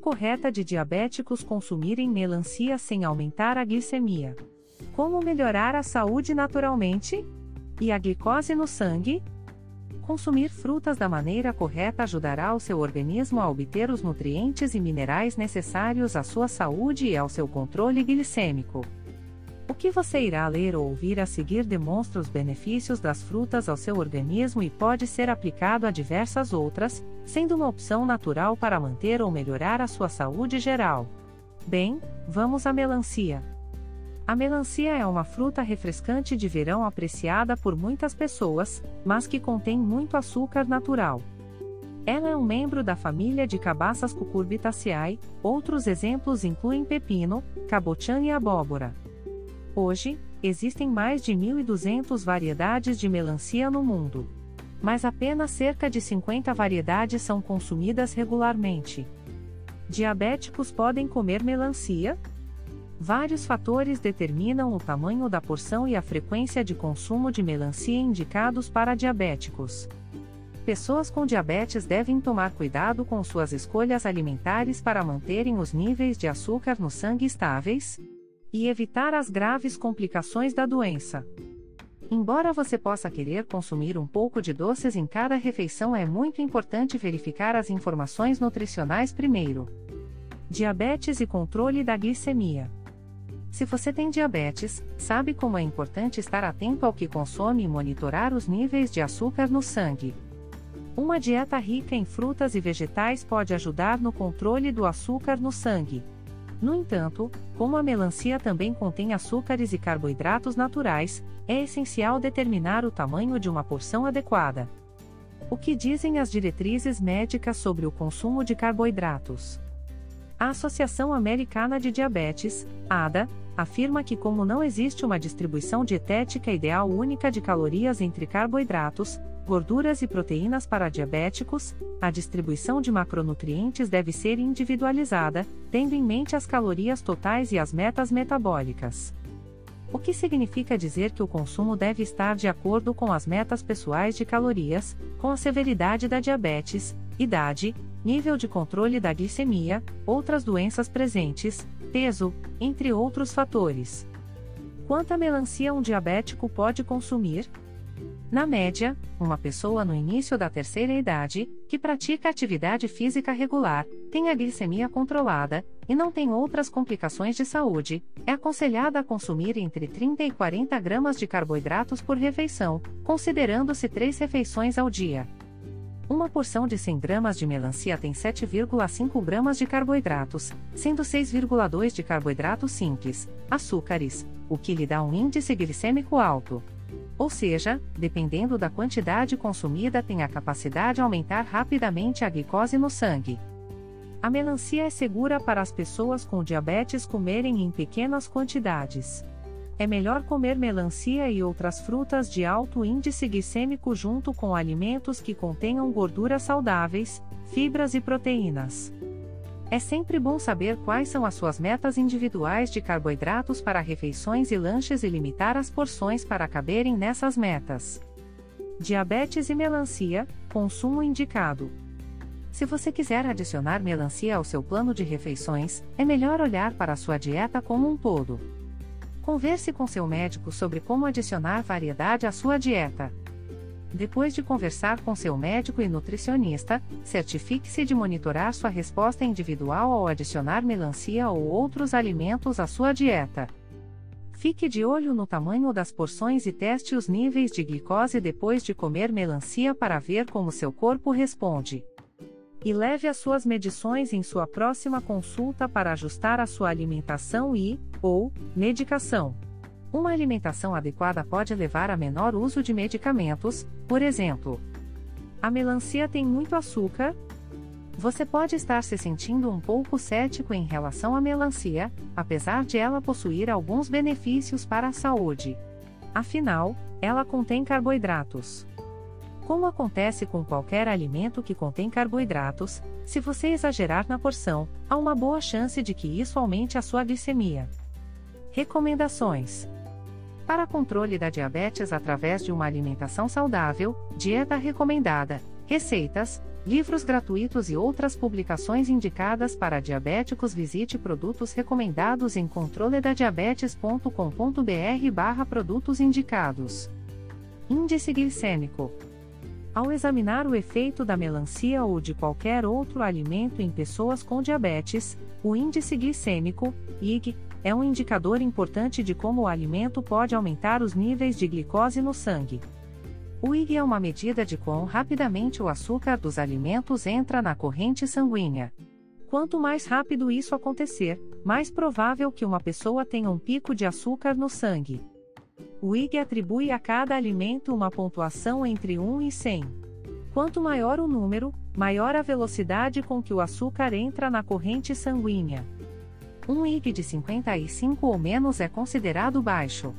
Correta de diabéticos consumirem melancia sem aumentar a glicemia. Como melhorar a saúde naturalmente? E a glicose no sangue? Consumir frutas da maneira correta ajudará o seu organismo a obter os nutrientes e minerais necessários à sua saúde e ao seu controle glicêmico. O que você irá ler ou ouvir a seguir demonstra os benefícios das frutas ao seu organismo e pode ser aplicado a diversas outras, sendo uma opção natural para manter ou melhorar a sua saúde geral. Bem, vamos à melancia. A melancia é uma fruta refrescante de verão apreciada por muitas pessoas, mas que contém muito açúcar natural. Ela é um membro da família de cabaças Cucurbitaceae, outros exemplos incluem pepino, cabotiã e abóbora. Hoje, existem mais de 1.200 variedades de melancia no mundo. Mas apenas cerca de 50 variedades são consumidas regularmente. Diabéticos podem comer melancia? Vários fatores determinam o tamanho da porção e a frequência de consumo de melancia indicados para diabéticos. Pessoas com diabetes devem tomar cuidado com suas escolhas alimentares para manterem os níveis de açúcar no sangue estáveis, e evitar as graves complicações da doença. Embora você possa querer consumir um pouco de doces em cada refeição, é muito importante verificar as informações nutricionais primeiro. Diabetes e controle da glicemia. Se você tem diabetes, sabe como é importante estar atento ao que consome e monitorar os níveis de açúcar no sangue. Uma dieta rica em frutas e vegetais pode ajudar no controle do açúcar no sangue. No entanto, como a melancia também contém açúcares e carboidratos naturais, é essencial determinar o tamanho de uma porção adequada. O que dizem as diretrizes médicas sobre o consumo de carboidratos? A Associação Americana de Diabetes, ADA, afirma que, como não existe uma distribuição dietética ideal única de calorias entre carboidratos, gorduras e proteínas para diabéticos, a distribuição de macronutrientes deve ser individualizada, tendo em mente as calorias totais e as metas metabólicas. O que significa dizer que o consumo deve estar de acordo com as metas pessoais de calorias, com a severidade da diabetes, idade, nível de controle da glicemia, outras doenças presentes, peso, entre outros fatores. Quanta melancia um diabético pode consumir? Na média, uma pessoa no início da terceira idade, que pratica atividade física regular, tem a glicemia controlada e não tem outras complicações de saúde, é aconselhada a consumir entre 30 e 40 gramas de carboidratos por refeição, considerando-se três refeições ao dia. Uma porção de 100 gramas de melancia tem 7,5 gramas de carboidratos, sendo 6,2 de carboidratos simples, açúcares, o que lhe dá um índice glicêmico alto ou seja, dependendo da quantidade consumida, tem a capacidade de aumentar rapidamente a glicose no sangue. A melancia é segura para as pessoas com diabetes comerem em pequenas quantidades. É melhor comer melancia e outras frutas de alto índice glicêmico junto com alimentos que contenham gorduras saudáveis, fibras e proteínas. É sempre bom saber quais são as suas metas individuais de carboidratos para refeições e lanches e limitar as porções para caberem nessas metas. Diabetes e melancia, consumo indicado. Se você quiser adicionar melancia ao seu plano de refeições, é melhor olhar para a sua dieta como um todo. Converse com seu médico sobre como adicionar variedade à sua dieta. Depois de conversar com seu médico e nutricionista, certifique-se de monitorar sua resposta individual ao adicionar melancia ou outros alimentos à sua dieta. Fique de olho no tamanho das porções e teste os níveis de glicose depois de comer melancia para ver como seu corpo responde. E leve as suas medições em sua próxima consulta para ajustar a sua alimentação e, ou, medicação. Uma alimentação adequada pode levar a menor uso de medicamentos, por exemplo. A melancia tem muito açúcar? Você pode estar se sentindo um pouco cético em relação à melancia, apesar de ela possuir alguns benefícios para a saúde. Afinal, ela contém carboidratos. Como acontece com qualquer alimento que contém carboidratos, se você exagerar na porção, há uma boa chance de que isso aumente a sua glicemia. Recomendações: para controle da diabetes através de uma alimentação saudável, dieta recomendada, receitas, livros gratuitos e outras publicações indicadas para diabéticos. Visite produtos recomendados em controledadiabetes.com.br/barra produtos indicados. Índice glicêmico. Ao examinar o efeito da melancia ou de qualquer outro alimento em pessoas com diabetes, o índice glicêmico, IG, é um indicador importante de como o alimento pode aumentar os níveis de glicose no sangue. O IG é uma medida de quão rapidamente o açúcar dos alimentos entra na corrente sanguínea. Quanto mais rápido isso acontecer, mais provável que uma pessoa tenha um pico de açúcar no sangue. O IG atribui a cada alimento uma pontuação entre 1 e 100. Quanto maior o número, maior a velocidade com que o açúcar entra na corrente sanguínea. Um IG de 55 ou menos é considerado baixo.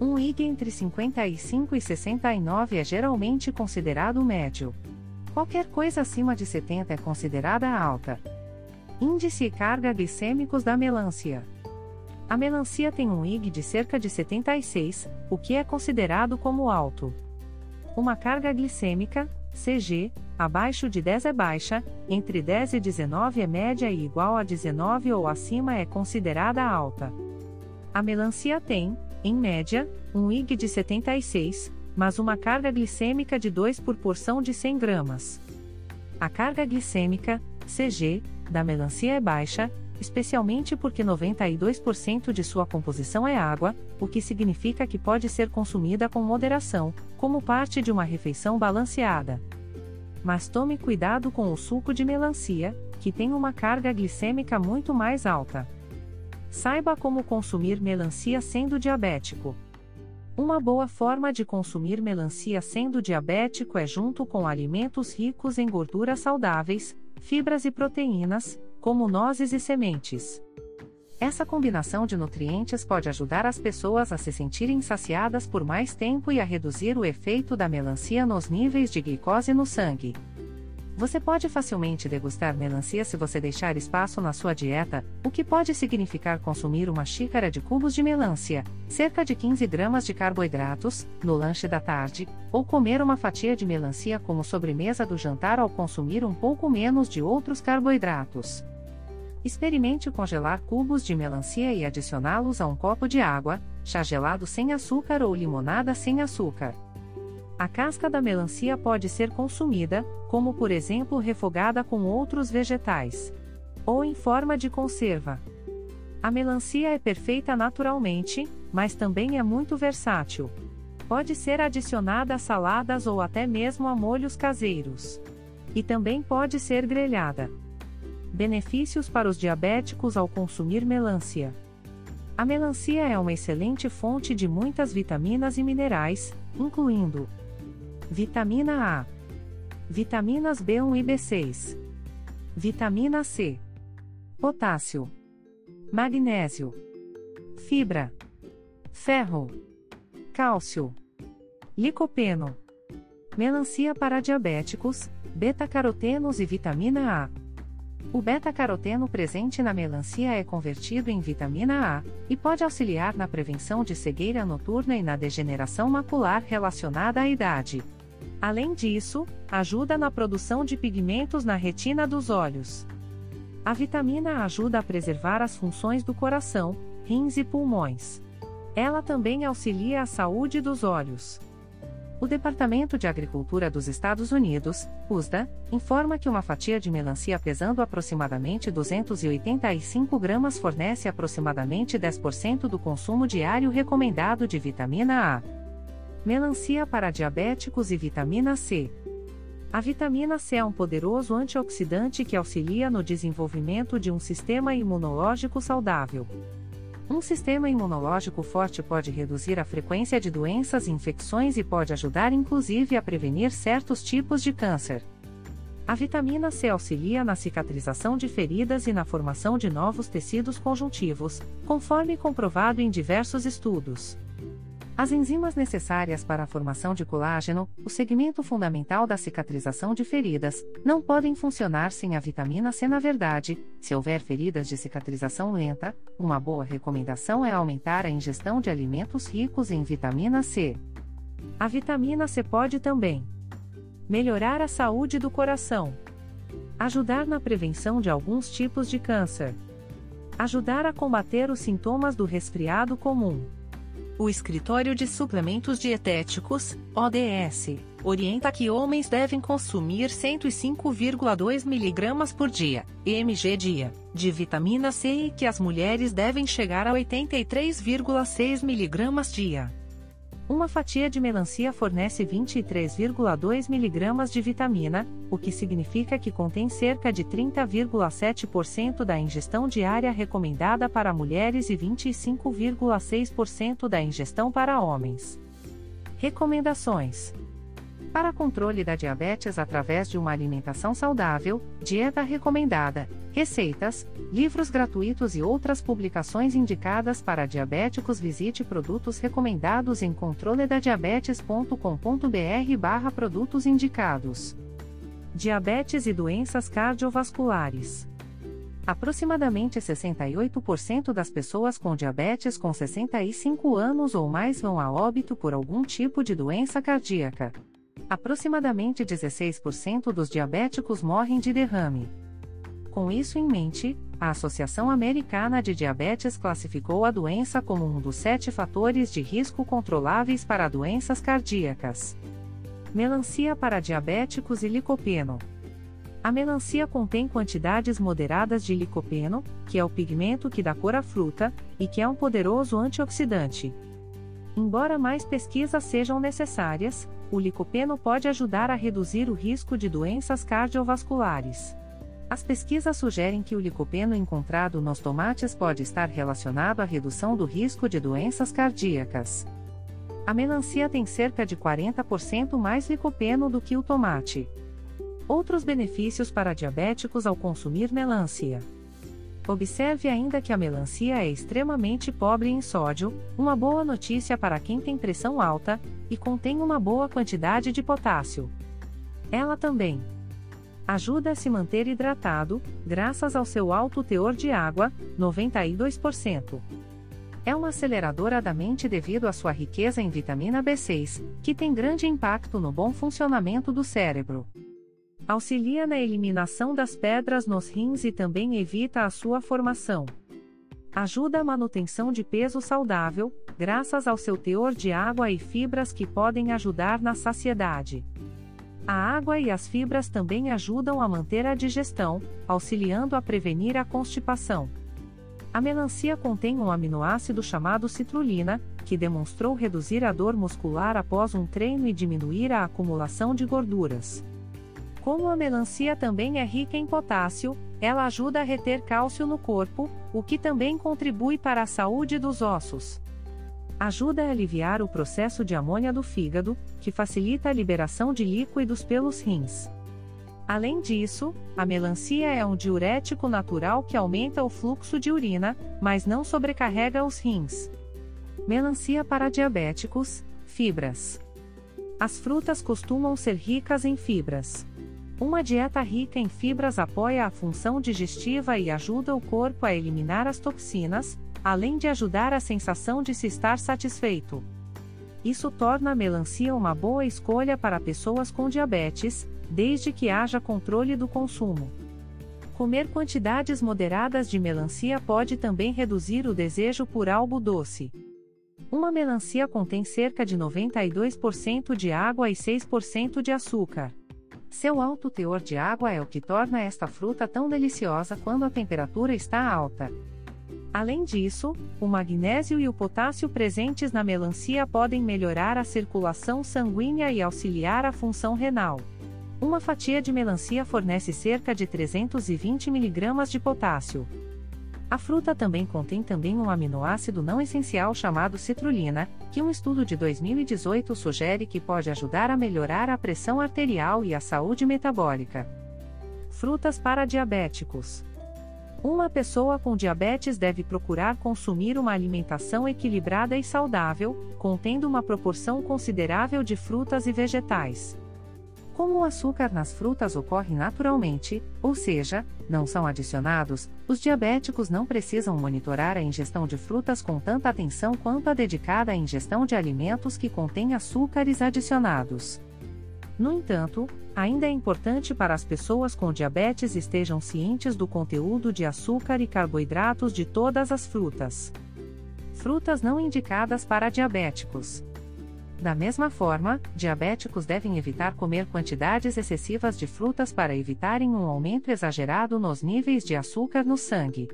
Um IG entre 55 e 69 é geralmente considerado médio. Qualquer coisa acima de 70 é considerada alta. Índice e carga glicêmicos da melancia. A melancia tem um IG de cerca de 76, o que é considerado como alto. Uma carga glicêmica, CG, abaixo de 10 é baixa, entre 10 e 19 é média e igual a 19 ou acima é considerada alta. A melancia tem, em média, um IG de 76, mas uma carga glicêmica de 2 por porção de 100 gramas. A carga glicêmica, CG, da melancia é baixa, especialmente porque 92% de sua composição é água, o que significa que pode ser consumida com moderação, como parte de uma refeição balanceada. Mas tome cuidado com o suco de melancia, que tem uma carga glicêmica muito mais alta. Saiba como consumir melancia sendo diabético. Uma boa forma de consumir melancia sendo diabético é junto com alimentos ricos em gorduras saudáveis, fibras e proteínas, como nozes e sementes. Essa combinação de nutrientes pode ajudar as pessoas a se sentirem saciadas por mais tempo e a reduzir o efeito da melancia nos níveis de glicose no sangue. Você pode facilmente degustar melancia se você deixar espaço na sua dieta, o que pode significar consumir uma xícara de cubos de melancia, cerca de 15 gramas de carboidratos, no lanche da tarde, ou comer uma fatia de melancia como sobremesa do jantar ao consumir um pouco menos de outros carboidratos. Experimente congelar cubos de melancia e adicioná-los a um copo de água, chá gelado sem açúcar ou limonada sem açúcar. A casca da melancia pode ser consumida, como por exemplo refogada com outros vegetais. Ou em forma de conserva. A melancia é perfeita naturalmente, mas também é muito versátil. Pode ser adicionada a saladas ou até mesmo a molhos caseiros. E também pode ser grelhada. Benefícios para os diabéticos ao consumir melancia. A melancia é uma excelente fonte de muitas vitaminas e minerais, incluindo Vitamina A. Vitaminas B1 e B6. Vitamina C. Potássio. Magnésio. Fibra. Ferro. Cálcio. Licopeno. Melancia para diabéticos, beta-carotenos e vitamina A. O beta-caroteno presente na melancia é convertido em vitamina A e pode auxiliar na prevenção de cegueira noturna e na degeneração macular relacionada à idade. Além disso, ajuda na produção de pigmentos na retina dos olhos. A vitamina ajuda a preservar as funções do coração, rins e pulmões. Ela também auxilia a saúde dos olhos. O Departamento de Agricultura dos Estados Unidos, USDA, informa que uma fatia de melancia pesando aproximadamente 285 gramas fornece aproximadamente 10% do consumo diário recomendado de vitamina A melancia para diabéticos e vitamina C. A vitamina C é um poderoso antioxidante que auxilia no desenvolvimento de um sistema imunológico saudável. Um sistema imunológico forte pode reduzir a frequência de doenças e infecções e pode ajudar inclusive a prevenir certos tipos de câncer. A vitamina C auxilia na cicatrização de feridas e na formação de novos tecidos conjuntivos, conforme comprovado em diversos estudos. As enzimas necessárias para a formação de colágeno, o segmento fundamental da cicatrização de feridas, não podem funcionar sem a vitamina C. Na verdade, se houver feridas de cicatrização lenta, uma boa recomendação é aumentar a ingestão de alimentos ricos em vitamina C. A vitamina C pode também melhorar a saúde do coração, ajudar na prevenção de alguns tipos de câncer, ajudar a combater os sintomas do resfriado comum. O Escritório de Suplementos Dietéticos, ODS, orienta que homens devem consumir 105,2 mg por dia, mg dia, de vitamina C e que as mulheres devem chegar a 83,6 mg dia. Uma fatia de melancia fornece 23,2 mg de vitamina, o que significa que contém cerca de 30,7% da ingestão diária recomendada para mulheres e 25,6% da ingestão para homens. Recomendações: para controle da diabetes através de uma alimentação saudável, dieta recomendada, receitas, livros gratuitos e outras publicações indicadas para diabéticos, visite produtos recomendados em controledadiabetes.com.br/barra produtos indicados. Diabetes e doenças cardiovasculares. Aproximadamente 68% das pessoas com diabetes com 65 anos ou mais vão a óbito por algum tipo de doença cardíaca. Aproximadamente 16% dos diabéticos morrem de derrame. Com isso em mente, a Associação Americana de Diabetes classificou a doença como um dos sete fatores de risco controláveis para doenças cardíacas. Melancia para diabéticos e licopeno. A melancia contém quantidades moderadas de licopeno, que é o pigmento que dá cor à fruta, e que é um poderoso antioxidante. Embora mais pesquisas sejam necessárias, o licopeno pode ajudar a reduzir o risco de doenças cardiovasculares. As pesquisas sugerem que o licopeno encontrado nos tomates pode estar relacionado à redução do risco de doenças cardíacas. A melancia tem cerca de 40% mais licopeno do que o tomate. Outros benefícios para diabéticos ao consumir melancia. Observe ainda que a melancia é extremamente pobre em sódio, uma boa notícia para quem tem pressão alta, e contém uma boa quantidade de potássio. Ela também ajuda a se manter hidratado, graças ao seu alto teor de água, 92%. É uma aceleradora da mente devido à sua riqueza em vitamina B6, que tem grande impacto no bom funcionamento do cérebro. Auxilia na eliminação das pedras nos rins e também evita a sua formação. Ajuda a manutenção de peso saudável, graças ao seu teor de água e fibras que podem ajudar na saciedade. A água e as fibras também ajudam a manter a digestão, auxiliando a prevenir a constipação. A melancia contém um aminoácido chamado citrulina, que demonstrou reduzir a dor muscular após um treino e diminuir a acumulação de gorduras. Como a melancia também é rica em potássio, ela ajuda a reter cálcio no corpo, o que também contribui para a saúde dos ossos. Ajuda a aliviar o processo de amônia do fígado, que facilita a liberação de líquidos pelos rins. Além disso, a melancia é um diurético natural que aumenta o fluxo de urina, mas não sobrecarrega os rins. Melancia para diabéticos, fibras. As frutas costumam ser ricas em fibras. Uma dieta rica em fibras apoia a função digestiva e ajuda o corpo a eliminar as toxinas, além de ajudar a sensação de se estar satisfeito. Isso torna a melancia uma boa escolha para pessoas com diabetes, desde que haja controle do consumo. Comer quantidades moderadas de melancia pode também reduzir o desejo por algo doce. Uma melancia contém cerca de 92% de água e 6% de açúcar. Seu alto teor de água é o que torna esta fruta tão deliciosa quando a temperatura está alta. Além disso, o magnésio e o potássio presentes na melancia podem melhorar a circulação sanguínea e auxiliar a função renal. Uma fatia de melancia fornece cerca de 320 mg de potássio. A fruta também contém também um aminoácido não essencial chamado citrulina, que um estudo de 2018 sugere que pode ajudar a melhorar a pressão arterial e a saúde metabólica. Frutas para diabéticos. Uma pessoa com diabetes deve procurar consumir uma alimentação equilibrada e saudável, contendo uma proporção considerável de frutas e vegetais. Como o açúcar nas frutas ocorre naturalmente, ou seja, não são adicionados, os diabéticos não precisam monitorar a ingestão de frutas com tanta atenção quanto a dedicada à ingestão de alimentos que contêm açúcares adicionados. No entanto, ainda é importante para as pessoas com diabetes estejam cientes do conteúdo de açúcar e carboidratos de todas as frutas. Frutas não indicadas para diabéticos. Da mesma forma, diabéticos devem evitar comer quantidades excessivas de frutas para evitarem um aumento exagerado nos níveis de açúcar no sangue.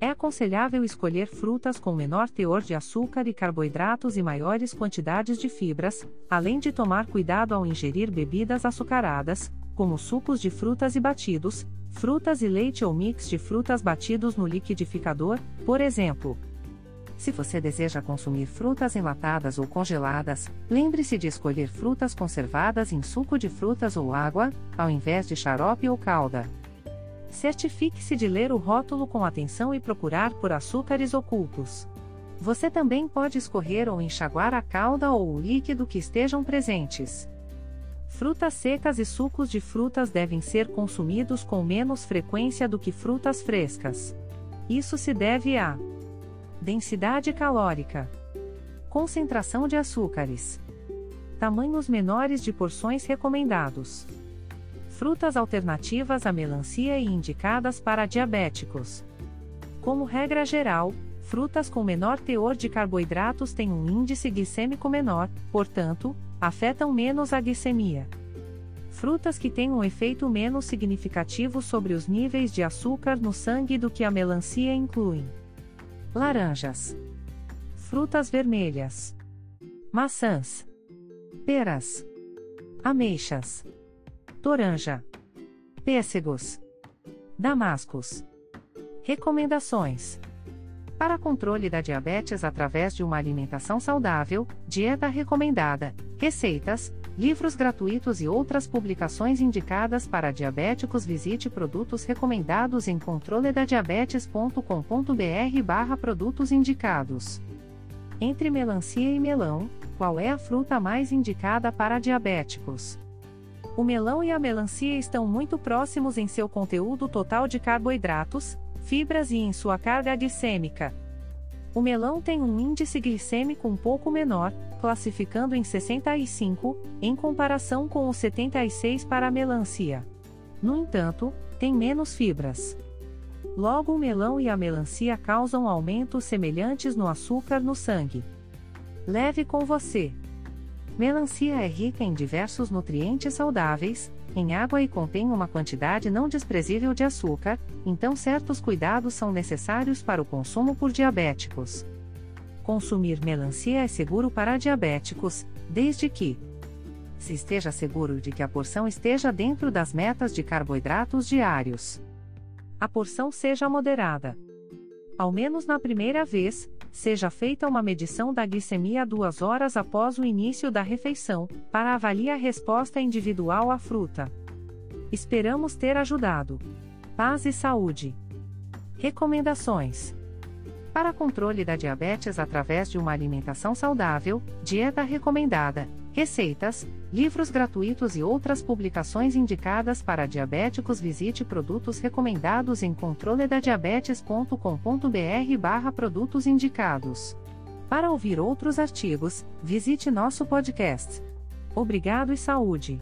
É aconselhável escolher frutas com menor teor de açúcar e carboidratos e maiores quantidades de fibras, além de tomar cuidado ao ingerir bebidas açucaradas, como sucos de frutas e batidos, frutas e leite ou mix de frutas batidos no liquidificador, por exemplo. Se você deseja consumir frutas enlatadas ou congeladas, lembre-se de escolher frutas conservadas em suco de frutas ou água, ao invés de xarope ou calda. Certifique-se de ler o rótulo com atenção e procurar por açúcares ocultos. Você também pode escorrer ou enxaguar a calda ou o líquido que estejam presentes. Frutas secas e sucos de frutas devem ser consumidos com menos frequência do que frutas frescas. Isso se deve a densidade calórica, concentração de açúcares, tamanhos menores de porções recomendados frutas alternativas à melancia e indicadas para diabéticos. Como regra geral, frutas com menor teor de carboidratos têm um índice glicêmico menor, portanto, afetam menos a glicemia. Frutas que têm um efeito menos significativo sobre os níveis de açúcar no sangue do que a melancia incluem: laranjas, frutas vermelhas, maçãs, peras, ameixas toranja, pêssegos, damascos. Recomendações: Para controle da diabetes através de uma alimentação saudável, dieta recomendada, receitas, livros gratuitos e outras publicações indicadas para diabéticos, visite produtos recomendados em controledadiabetes.com.br/barra produtos indicados. Entre melancia e melão, qual é a fruta mais indicada para diabéticos? O melão e a melancia estão muito próximos em seu conteúdo total de carboidratos, fibras e em sua carga glicêmica. O melão tem um índice glicêmico um pouco menor, classificando em 65, em comparação com os 76 para a melancia. No entanto, tem menos fibras. Logo, o melão e a melancia causam aumentos semelhantes no açúcar no sangue. Leve com você. Melancia é rica em diversos nutrientes saudáveis, em água e contém uma quantidade não desprezível de açúcar, então certos cuidados são necessários para o consumo por diabéticos. Consumir melancia é seguro para diabéticos, desde que se esteja seguro de que a porção esteja dentro das metas de carboidratos diários. A porção seja moderada. Ao menos na primeira vez, seja feita uma medição da glicemia duas horas após o início da refeição, para avaliar a resposta individual à fruta. Esperamos ter ajudado. Paz e saúde. Recomendações: Para controle da diabetes através de uma alimentação saudável, dieta recomendada receitas, livros gratuitos e outras publicações indicadas para diabéticos. Visite produtos recomendados em controledadiabetes.com.br/barra produtos indicados. Para ouvir outros artigos, visite nosso podcast. Obrigado e saúde!